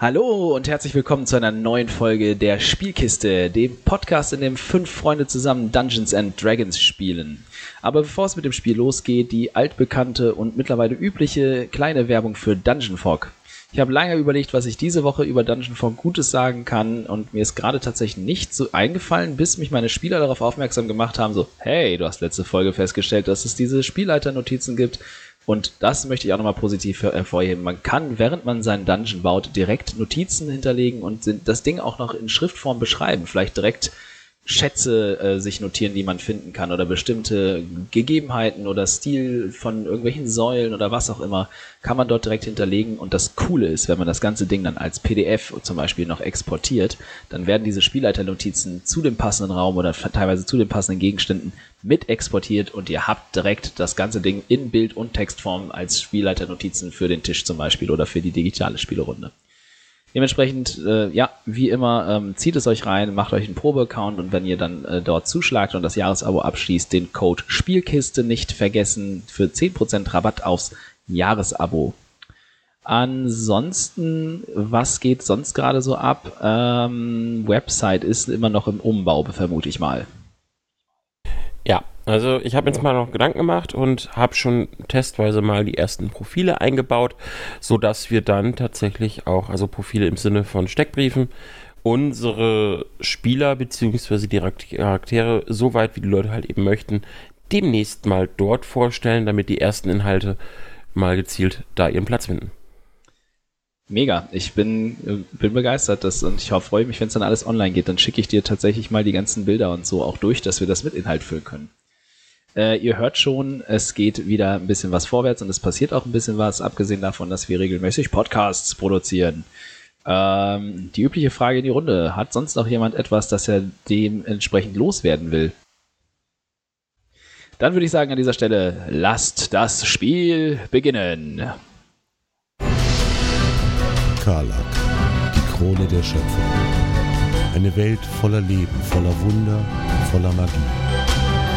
Hallo und herzlich willkommen zu einer neuen Folge der Spielkiste, dem Podcast, in dem fünf Freunde zusammen Dungeons and Dragons spielen. Aber bevor es mit dem Spiel losgeht, die altbekannte und mittlerweile übliche kleine Werbung für Dungeon Fog. Ich habe lange überlegt, was ich diese Woche über Dungeon Fog Gutes sagen kann und mir ist gerade tatsächlich nicht so eingefallen, bis mich meine Spieler darauf aufmerksam gemacht haben, so, hey, du hast letzte Folge festgestellt, dass es diese Spielleiternotizen gibt und das möchte ich auch nochmal positiv hervorheben. Man kann, während man seinen Dungeon baut, direkt Notizen hinterlegen und das Ding auch noch in Schriftform beschreiben. Vielleicht direkt Schätze äh, sich notieren, die man finden kann oder bestimmte Gegebenheiten oder Stil von irgendwelchen Säulen oder was auch immer, kann man dort direkt hinterlegen. Und das Coole ist, wenn man das ganze Ding dann als PDF zum Beispiel noch exportiert, dann werden diese Spielleiternotizen zu dem passenden Raum oder teilweise zu den passenden Gegenständen mit exportiert und ihr habt direkt das ganze Ding in Bild- und Textform als Spielleiternotizen für den Tisch zum Beispiel oder für die digitale Spielerunde. Dementsprechend, äh, ja, wie immer, ähm, zieht es euch rein, macht euch einen Probeaccount und wenn ihr dann äh, dort zuschlagt und das Jahresabo abschließt, den Code Spielkiste nicht vergessen für 10% Rabatt aufs Jahresabo. Ansonsten, was geht sonst gerade so ab? Ähm, Website ist immer noch im Umbau, vermute ich mal. Ja, also ich habe jetzt mal noch Gedanken gemacht und habe schon testweise mal die ersten Profile eingebaut, sodass wir dann tatsächlich auch, also Profile im Sinne von Steckbriefen, unsere Spieler bzw. die Charaktere, so weit wie die Leute halt eben möchten, demnächst mal dort vorstellen, damit die ersten Inhalte mal gezielt da ihren Platz finden. Mega, ich bin, bin begeistert das, und ich freue mich, wenn es dann alles online geht. Dann schicke ich dir tatsächlich mal die ganzen Bilder und so auch durch, dass wir das mit Inhalt füllen können. Äh, ihr hört schon, es geht wieder ein bisschen was vorwärts und es passiert auch ein bisschen was, abgesehen davon, dass wir regelmäßig Podcasts produzieren. Ähm, die übliche Frage in die Runde. Hat sonst noch jemand etwas, das er dementsprechend loswerden will? Dann würde ich sagen an dieser Stelle, lasst das Spiel beginnen. Karlak, die Krone der Schöpfung. Eine Welt voller Leben, voller Wunder, voller Magie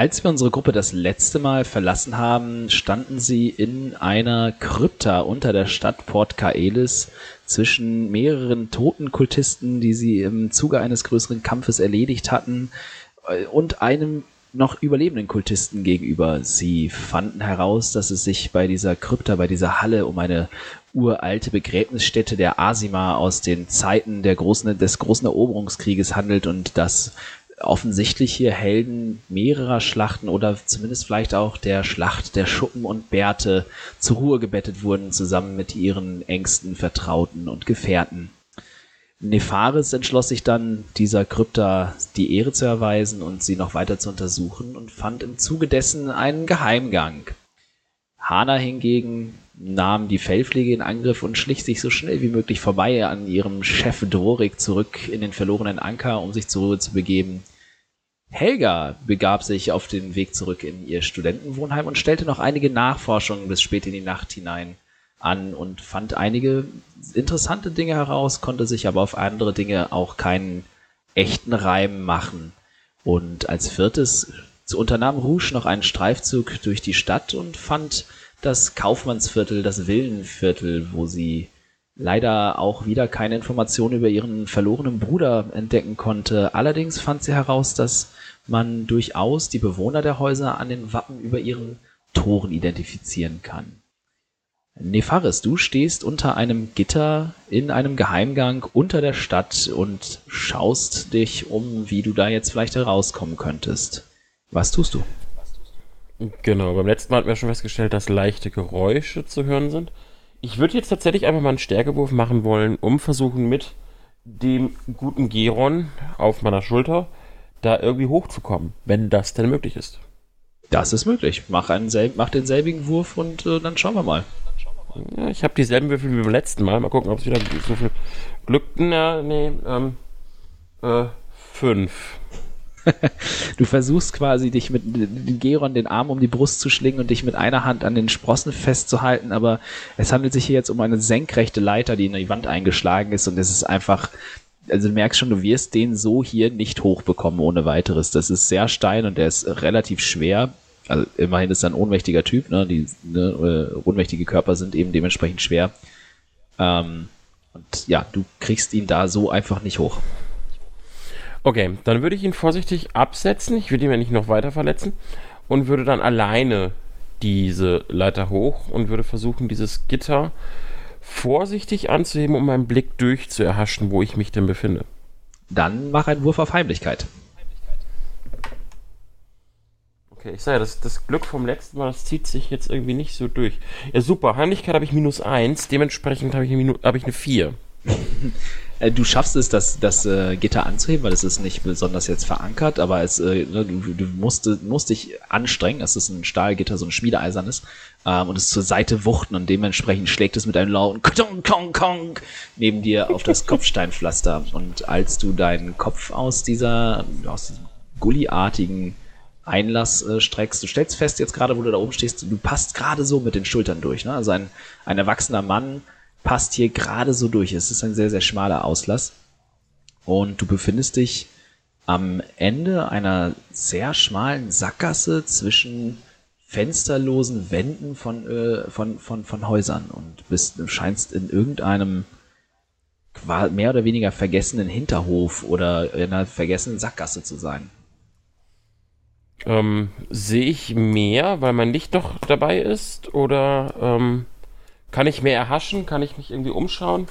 Als wir unsere Gruppe das letzte Mal verlassen haben, standen sie in einer Krypta unter der Stadt Port Kaelis zwischen mehreren toten Kultisten, die sie im Zuge eines größeren Kampfes erledigt hatten, äh, und einem noch überlebenden Kultisten gegenüber. Sie fanden heraus, dass es sich bei dieser Krypta, bei dieser Halle um eine uralte Begräbnisstätte der Asima aus den Zeiten der großen, des großen Eroberungskrieges handelt und dass offensichtlich hier Helden mehrerer Schlachten oder zumindest vielleicht auch der Schlacht der Schuppen und Bärte zur Ruhe gebettet wurden, zusammen mit ihren engsten Vertrauten und Gefährten. Nefaris entschloss sich dann, dieser Krypta die Ehre zu erweisen und sie noch weiter zu untersuchen und fand im Zuge dessen einen Geheimgang. Hana hingegen nahm die Fellpflege in Angriff und schlich sich so schnell wie möglich vorbei an ihrem Chef Dorik zurück in den verlorenen Anker, um sich zur Ruhe zu begeben. Helga begab sich auf den Weg zurück in ihr Studentenwohnheim und stellte noch einige Nachforschungen bis spät in die Nacht hinein an und fand einige interessante Dinge heraus, konnte sich aber auf andere Dinge auch keinen echten Reim machen. Und als viertes unternahm Rouge noch einen Streifzug durch die Stadt und fand das Kaufmannsviertel, das Villenviertel, wo sie leider auch wieder keine Informationen über ihren verlorenen Bruder entdecken konnte. Allerdings fand sie heraus, dass man durchaus die Bewohner der Häuser an den Wappen über ihren Toren identifizieren kann. Nefaris, du stehst unter einem Gitter in einem Geheimgang unter der Stadt und schaust dich um, wie du da jetzt vielleicht herauskommen könntest. Was tust du? Genau, beim letzten Mal hatten wir schon festgestellt, dass leichte Geräusche zu hören sind. Ich würde jetzt tatsächlich einfach mal einen Stärkewurf machen wollen, um versuchen mit dem guten Geron auf meiner Schulter da irgendwie hochzukommen, wenn das denn möglich ist. Das ist möglich. Mach, einen selb mach denselbigen Wurf und äh, dann schauen wir mal. Ja, ich habe dieselben Würfel wie beim letzten Mal. Mal gucken, ob es wieder so viel Glück. Na, nee, ähm, äh, Fünf. du versuchst quasi dich mit Geron den Arm um die Brust zu schlingen und dich mit einer Hand an den Sprossen festzuhalten, aber es handelt sich hier jetzt um eine senkrechte Leiter, die in die Wand eingeschlagen ist und es ist einfach, also du merkst schon, du wirst den so hier nicht hochbekommen ohne weiteres. Das ist sehr steil und der ist relativ schwer. Also immerhin ist er ein ohnmächtiger Typ, ne? Die ne, äh, ohnmächtige Körper sind eben dementsprechend schwer. Ähm, und ja, du kriegst ihn da so einfach nicht hoch. Okay, dann würde ich ihn vorsichtig absetzen. Ich würde ihn ja nicht noch weiter verletzen und würde dann alleine diese Leiter hoch und würde versuchen, dieses Gitter vorsichtig anzuheben, um meinen Blick durchzuerhaschen, wo ich mich denn befinde. Dann mach einen Wurf auf Heimlichkeit. Okay, ich sage ja, das, das Glück vom letzten Mal, das zieht sich jetzt irgendwie nicht so durch. Ja, super. Heimlichkeit habe ich minus 1, dementsprechend habe ich, eine hab ich eine 4. Äh, du schaffst es, das, das äh, Gitter anzuheben, weil es ist nicht besonders jetzt verankert, aber es, äh, ne, du, du musst, musst dich anstrengen. Es ist ein Stahlgitter, so ein Schmiedeeisernes, ähm, und es zur Seite wuchten und dementsprechend schlägt es mit einem lauten Kong, Kong, Kong neben dir auf das Kopfsteinpflaster. Und als du deinen Kopf aus dieser, aus diesem gulliartigen Einlass äh, streckst. Du stellst fest, jetzt gerade, wo du da oben stehst, du passt gerade so mit den Schultern durch. Ne? Also ein, ein erwachsener Mann passt hier gerade so durch. Es ist ein sehr, sehr schmaler Auslass. Und du befindest dich am Ende einer sehr schmalen Sackgasse zwischen fensterlosen Wänden von, äh, von, von, von Häusern und bist, scheinst in irgendeinem mehr oder weniger vergessenen Hinterhof oder in einer vergessenen Sackgasse zu sein. Ähm, Sehe ich mehr, weil mein Licht doch dabei ist? Oder ähm, kann ich mehr erhaschen? Kann ich mich irgendwie umschauen?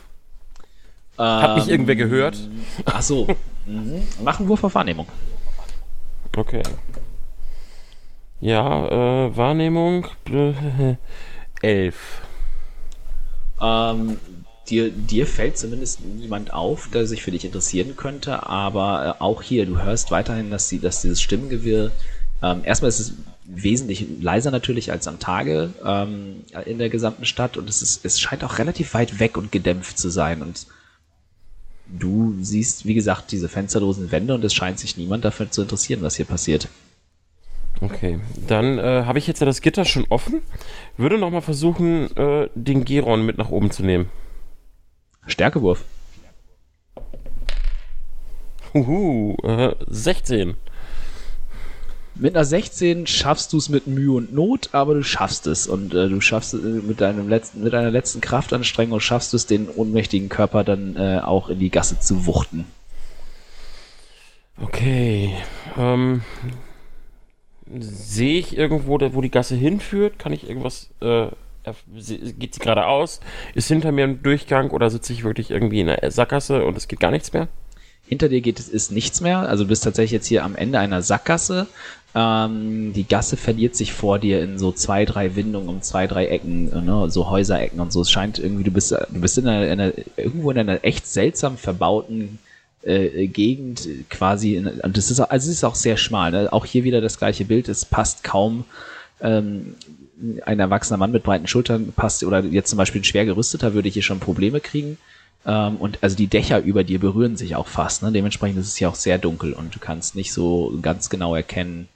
Ähm, Hat mich irgendwer gehört? Ach so. mhm. Mach einen Wurf auf Wahrnehmung. Okay. Ja, äh, Wahrnehmung. Elf. Ähm, dir, dir fällt zumindest niemand auf, der sich für dich interessieren könnte, aber äh, auch hier, du hörst weiterhin, dass, die, dass dieses Stimmengewirr ähm, erstmal ist es wesentlich leiser natürlich als am Tage ähm, in der gesamten Stadt und es, ist, es scheint auch relativ weit weg und gedämpft zu sein und du siehst, wie gesagt, diese fensterlosen Wände und es scheint sich niemand dafür zu interessieren, was hier passiert. Okay, dann äh, habe ich jetzt ja das Gitter schon offen. Würde nochmal versuchen, äh, den Geron mit nach oben zu nehmen. Stärkewurf. Huhu, äh, 16. Mit einer 16 schaffst du es mit Mühe und Not, aber du schaffst es. Und äh, du schaffst es mit, deinem letzten, mit deiner letzten Kraftanstrengung, schaffst du es, den ohnmächtigen Körper dann äh, auch in die Gasse zu wuchten. Okay. Ähm, Sehe ich irgendwo, wo die Gasse hinführt? Kann ich irgendwas. Äh, geht sie geradeaus? Ist hinter mir ein Durchgang oder sitze ich wirklich irgendwie in der Sackgasse und es geht gar nichts mehr? Hinter dir geht es ist nichts mehr. Also du bist tatsächlich jetzt hier am Ende einer Sackgasse. Ähm, die Gasse verliert sich vor dir in so zwei, drei Windungen um zwei, drei Ecken, ne, so Häuserecken und so. Es scheint irgendwie, du bist, du bist in einer, einer irgendwo in einer echt seltsam verbauten äh, Gegend quasi. In, und das ist, also es ist auch sehr schmal. Ne? Auch hier wieder das gleiche Bild. Es passt kaum. Ähm, ein erwachsener Mann mit breiten Schultern passt, oder jetzt zum Beispiel ein schwer gerüsteter würde hier schon Probleme kriegen. Ähm, und also die Dächer über dir berühren sich auch fast. Ne? Dementsprechend ist es hier auch sehr dunkel und du kannst nicht so ganz genau erkennen,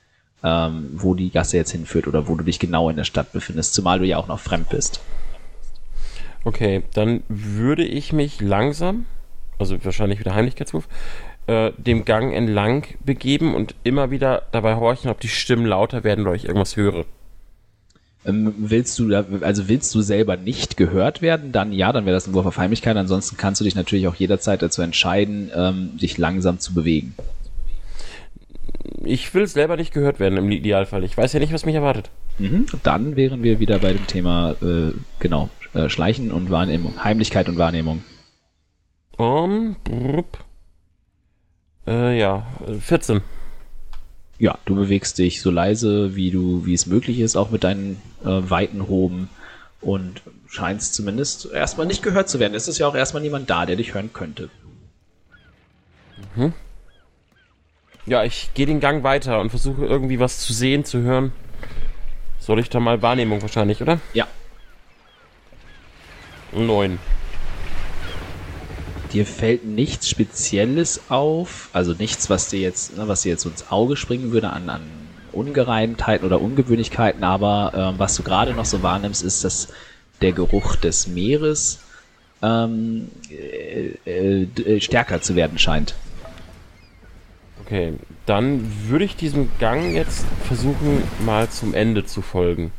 ähm, wo die Gasse jetzt hinführt oder wo du dich genau in der Stadt befindest, zumal du ja auch noch fremd bist. Okay, dann würde ich mich langsam, also wahrscheinlich wieder Heimlichkeitsruf, äh, dem Gang entlang begeben und immer wieder dabei horchen, ob die Stimmen lauter werden oder ich irgendwas höre. Ähm, willst du, also willst du selber nicht gehört werden, dann ja, dann wäre das ein Wurf auf Heimlichkeit. Ansonsten kannst du dich natürlich auch jederzeit dazu entscheiden, ähm, dich langsam zu bewegen ich will selber nicht gehört werden im Idealfall. Ich weiß ja nicht, was mich erwartet. Mhm. Dann wären wir wieder bei dem Thema, äh, genau, äh, Schleichen und Wahrnehmung, Heimlichkeit und Wahrnehmung. Um, äh, ja, 14. Ja, du bewegst dich so leise, wie du, wie es möglich ist, auch mit deinen äh, weiten Hoben und scheinst zumindest erstmal nicht gehört zu werden. Es ist ja auch erstmal niemand da, der dich hören könnte. Mhm. Ja, ich gehe den Gang weiter und versuche irgendwie was zu sehen, zu hören. Soll ich da mal Wahrnehmung wahrscheinlich, oder? Ja. Neun. dir fällt nichts Spezielles auf, also nichts, was dir jetzt, ne, was dir jetzt ins Auge springen würde an, an Ungereimtheiten oder Ungewöhnlichkeiten, aber ähm, was du gerade noch so wahrnimmst, ist, dass der Geruch des Meeres ähm, äh, äh, stärker zu werden scheint. Okay, dann würde ich diesem Gang jetzt versuchen, mal zum Ende zu folgen.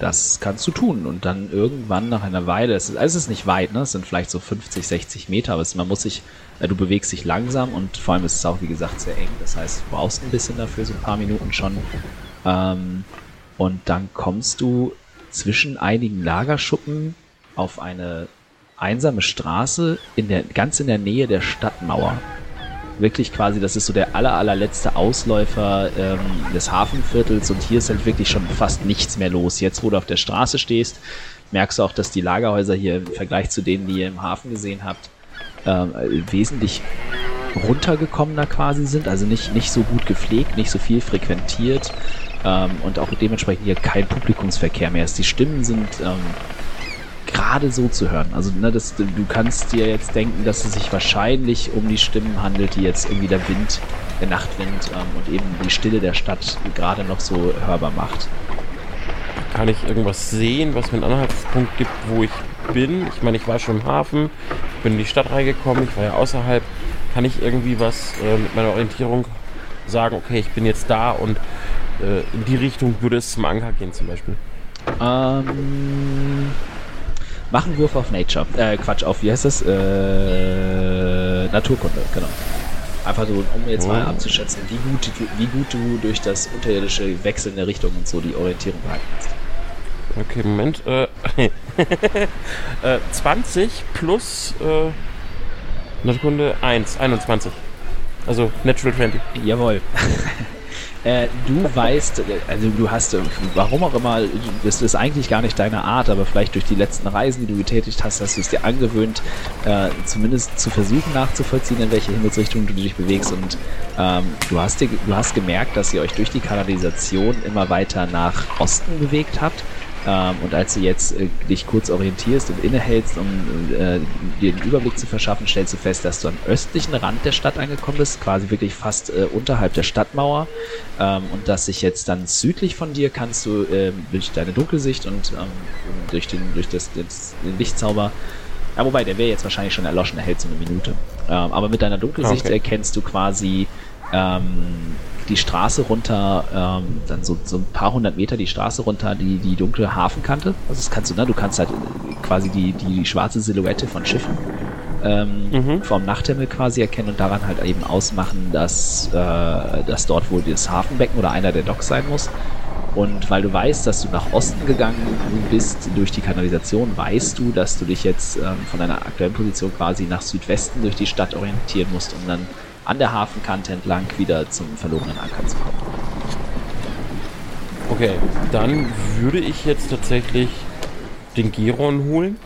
Das kannst du tun und dann irgendwann nach einer Weile, es ist, es ist nicht weit, ne? es sind vielleicht so 50, 60 Meter, aber es, man muss sich, äh, du bewegst dich langsam und vor allem ist es auch, wie gesagt, sehr eng. Das heißt, du brauchst ein bisschen dafür, so ein paar Minuten schon. Ähm, und dann kommst du zwischen einigen Lagerschuppen auf eine einsame Straße in der, ganz in der Nähe der Stadtmauer wirklich quasi, das ist so der aller, allerletzte Ausläufer ähm, des Hafenviertels und hier ist halt wirklich schon fast nichts mehr los. Jetzt, wo du auf der Straße stehst, merkst du auch, dass die Lagerhäuser hier im Vergleich zu denen, die ihr im Hafen gesehen habt, ähm, wesentlich runtergekommener quasi sind, also nicht, nicht so gut gepflegt, nicht so viel frequentiert ähm, und auch dementsprechend hier kein Publikumsverkehr mehr ist. Die Stimmen sind ähm, gerade so zu hören. Also ne, das, du kannst dir jetzt denken, dass es sich wahrscheinlich um die Stimmen handelt, die jetzt irgendwie der Wind, der Nachtwind ähm, und eben die Stille der Stadt gerade noch so hörbar macht. Kann ich irgendwas sehen, was mir einen Anhaltspunkt gibt, wo ich bin? Ich meine, ich war schon im Hafen, bin in die Stadt reingekommen, ich war ja außerhalb. Kann ich irgendwie was äh, mit meiner Orientierung sagen, okay, ich bin jetzt da und äh, in die Richtung würde es zum Anker gehen zum Beispiel? Ähm, Mach einen Wurf auf Nature. Äh, Quatsch, auf, wie heißt das? Äh, Naturkunde, genau. Einfach so, um jetzt oh. mal abzuschätzen, wie gut, wie gut du durch das unterirdische wechselnde Richtung und so die Orientierung behalten kannst. Okay, Moment. Äh, äh, 20 plus äh, Naturkunde 1, 21. Also Natural 20. Jawohl. Äh, du weißt, also du hast, warum auch immer, das ist eigentlich gar nicht deine Art, aber vielleicht durch die letzten Reisen, die du getätigt hast, hast du es dir angewöhnt, äh, zumindest zu versuchen nachzuvollziehen, in welche Himmelsrichtung du dich bewegst. Und ähm, du, hast dir, du hast gemerkt, dass ihr euch durch die Kanalisation immer weiter nach Osten bewegt habt ähm, und als du jetzt äh, dich kurz orientierst und innehältst, um äh, dir den Überblick zu verschaffen, stellst du fest, dass du am östlichen Rand der Stadt angekommen bist, quasi wirklich fast äh, unterhalb der Stadtmauer. Ähm, und dass sich jetzt dann südlich von dir kannst du äh, durch deine Dunkelsicht und ähm, durch, den, durch das, das, den Lichtzauber ja, wobei, der wäre jetzt wahrscheinlich schon erloschen, er hält so eine Minute. Ähm, aber mit deiner Dunkelsicht okay. erkennst du quasi ähm, die Straße runter, ähm, dann so, so ein paar hundert Meter die Straße runter, die, die dunkle Hafenkante. Also das kannst du, ne? Du kannst halt quasi die, die schwarze Silhouette von Schiffen ähm, mhm. vom Nachthimmel quasi erkennen und daran halt eben ausmachen, dass, äh, dass dort wohl das Hafenbecken oder einer der Docks sein muss. Und weil du weißt, dass du nach Osten gegangen bist durch die Kanalisation, weißt du, dass du dich jetzt ähm, von deiner aktuellen Position quasi nach Südwesten durch die Stadt orientieren musst, um dann an der Hafenkante entlang wieder zum verlorenen Anker zu kommen. Okay, dann würde ich jetzt tatsächlich den Geron holen.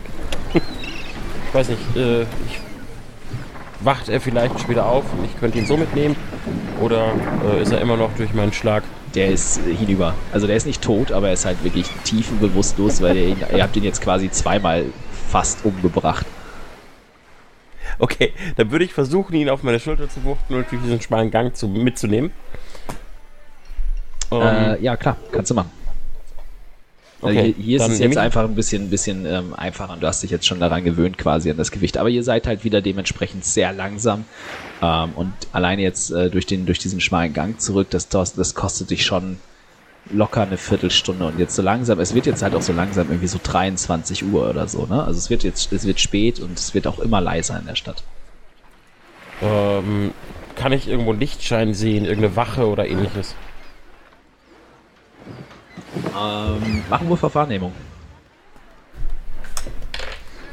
ich weiß nicht, äh, ich, wacht er vielleicht später auf und ich könnte ihn so mitnehmen? Oder äh, ist er immer noch durch meinen Schlag? Der ist hinüber. Also der ist nicht tot, aber er ist halt wirklich tiefenbewusstlos, weil ihr, ihn, ihr habt ihn jetzt quasi zweimal fast umgebracht. Okay, dann würde ich versuchen, ihn auf meine Schulter zu wuchten und durch diesen schmalen Gang zu, mitzunehmen. Um, äh, ähm, ja, klar, kannst du machen. Also okay, hier, hier ist es jetzt einfach ein bisschen, bisschen ähm, einfacher und du hast dich jetzt schon daran gewöhnt quasi an das Gewicht. Aber ihr seid halt wieder dementsprechend sehr langsam ähm, und alleine jetzt äh, durch, den, durch diesen schmalen Gang zurück, das, das kostet dich schon locker eine Viertelstunde und jetzt so langsam, es wird jetzt halt auch so langsam irgendwie so 23 Uhr oder so, ne? Also es wird jetzt, es wird spät und es wird auch immer leiser in der Stadt. Ähm, kann ich irgendwo Lichtschein sehen, irgendeine Wache oder ähnliches? Ähm, machen wir auf Wahrnehmung.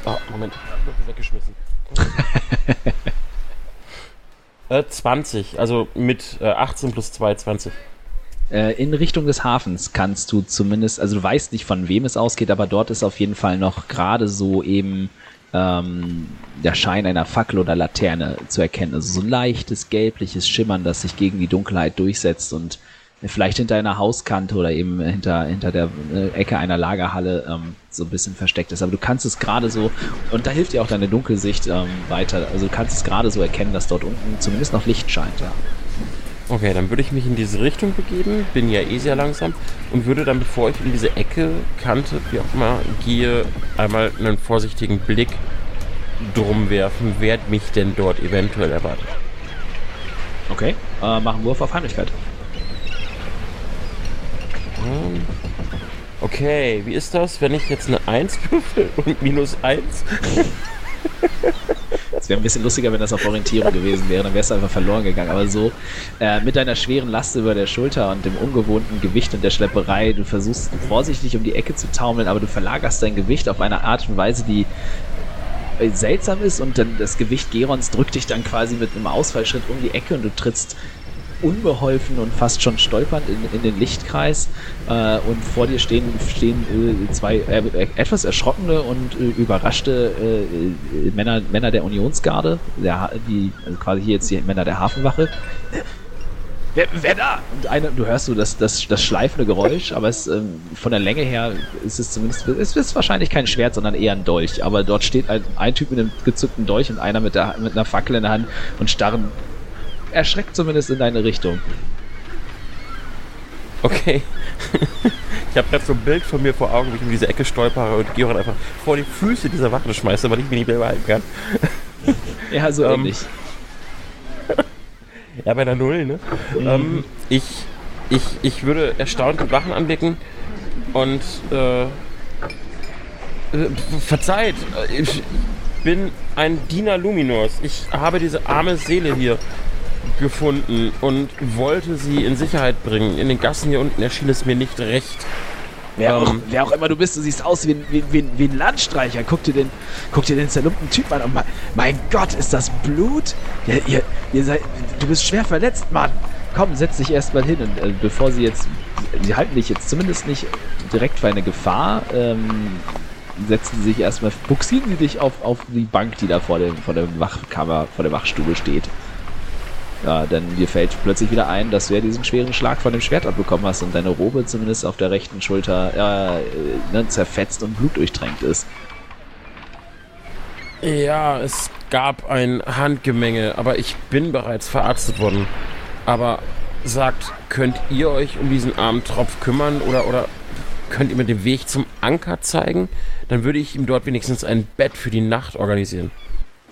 Oh, Moment, weggeschmissen. äh, 20, also mit äh, 18 plus 2, 20. Äh, in Richtung des Hafens kannst du zumindest, also du weißt nicht von wem es ausgeht, aber dort ist auf jeden Fall noch gerade so eben ähm, der Schein einer Fackel oder Laterne zu erkennen. Also so ein leichtes gelbliches Schimmern, das sich gegen die Dunkelheit durchsetzt und vielleicht hinter einer Hauskante oder eben hinter, hinter der äh, Ecke einer Lagerhalle ähm, so ein bisschen versteckt ist. Aber du kannst es gerade so, und da hilft dir auch deine Dunkelsicht ähm, weiter, also du kannst es gerade so erkennen, dass dort unten zumindest noch Licht scheint, ja. Okay, dann würde ich mich in diese Richtung begeben, bin ja eh sehr langsam und würde dann, bevor ich in diese Ecke, Kante, wie auch immer, gehe, einmal einen vorsichtigen Blick drum werfen, wer mich denn dort eventuell erwartet. Okay, äh, machen Wurf auf Heimlichkeit. Ähm, Okay, wie ist das, wenn ich jetzt eine 1 würfel und minus 1? Es wäre ein bisschen lustiger, wenn das auf Orientierung gewesen wäre, dann wärst du einfach verloren gegangen. Aber so, äh, mit deiner schweren Last über der Schulter und dem ungewohnten Gewicht und der Schlepperei, du versuchst vorsichtig um die Ecke zu taumeln, aber du verlagerst dein Gewicht auf eine Art und Weise, die äh, seltsam ist und dann das Gewicht Gerons drückt dich dann quasi mit einem Ausfallschritt um die Ecke und du trittst unbeholfen und fast schon stolpernd in, in den Lichtkreis äh, und vor dir stehen, stehen äh, zwei äh, etwas erschrockene und äh, überraschte äh, Männer, Männer der Unionsgarde, der, die, also quasi hier jetzt die Männer der Hafenwache. Wer, wer da? Und eine, du hörst so das, das, das schleifende Geräusch, aber es, ähm, von der Länge her ist es zumindest, es ist wahrscheinlich kein Schwert, sondern eher ein Dolch. Aber dort steht ein, ein Typ mit einem gezückten Dolch und einer mit, der, mit einer Fackel in der Hand und starren erschreckt zumindest in deine Richtung. Okay. ich habe gerade so ein Bild von mir vor Augen, wie ich in diese Ecke stolpere und Georg einfach vor die Füße dieser Wache schmeiße, weil ich mich nicht mehr behalten kann. Ja, so Ähm, ähnlich. Ja, bei der Null, ne? Ähm, ich, ich, ich würde erstaunt die Wachen anblicken und äh, äh, verzeiht, äh, ich bin ein Diener Luminors. Ich habe diese arme Seele hier gefunden und wollte sie in Sicherheit bringen. In den Gassen hier unten erschien es mir nicht recht. Wer, auch, ähm, wer auch immer du bist, du siehst aus wie ein, wie, wie, wie ein Landstreicher. Guck dir den, guck dir den zerlumpten Typ an. Und mein, mein Gott, ist das Blut? Ja, ihr, ihr seid, du bist schwer verletzt, Mann. Komm, setz dich erstmal hin. Und, äh, bevor sie jetzt, sie halten dich jetzt zumindest nicht direkt für eine Gefahr, ähm, setzen sie sich erstmal, buxieren sie dich auf, auf die Bank, die da vor, dem, vor der Wachkammer, vor der Wachstube steht. Ja, denn dir fällt plötzlich wieder ein, dass du ja diesen schweren Schlag von dem Schwert abbekommen hast und deine Robe zumindest auf der rechten Schulter äh, ne, zerfetzt und blutdurchtränkt ist. Ja, es gab ein Handgemenge, aber ich bin bereits verarztet worden. Aber sagt, könnt ihr euch um diesen armen Tropf kümmern oder, oder könnt ihr mir den Weg zum Anker zeigen? Dann würde ich ihm dort wenigstens ein Bett für die Nacht organisieren.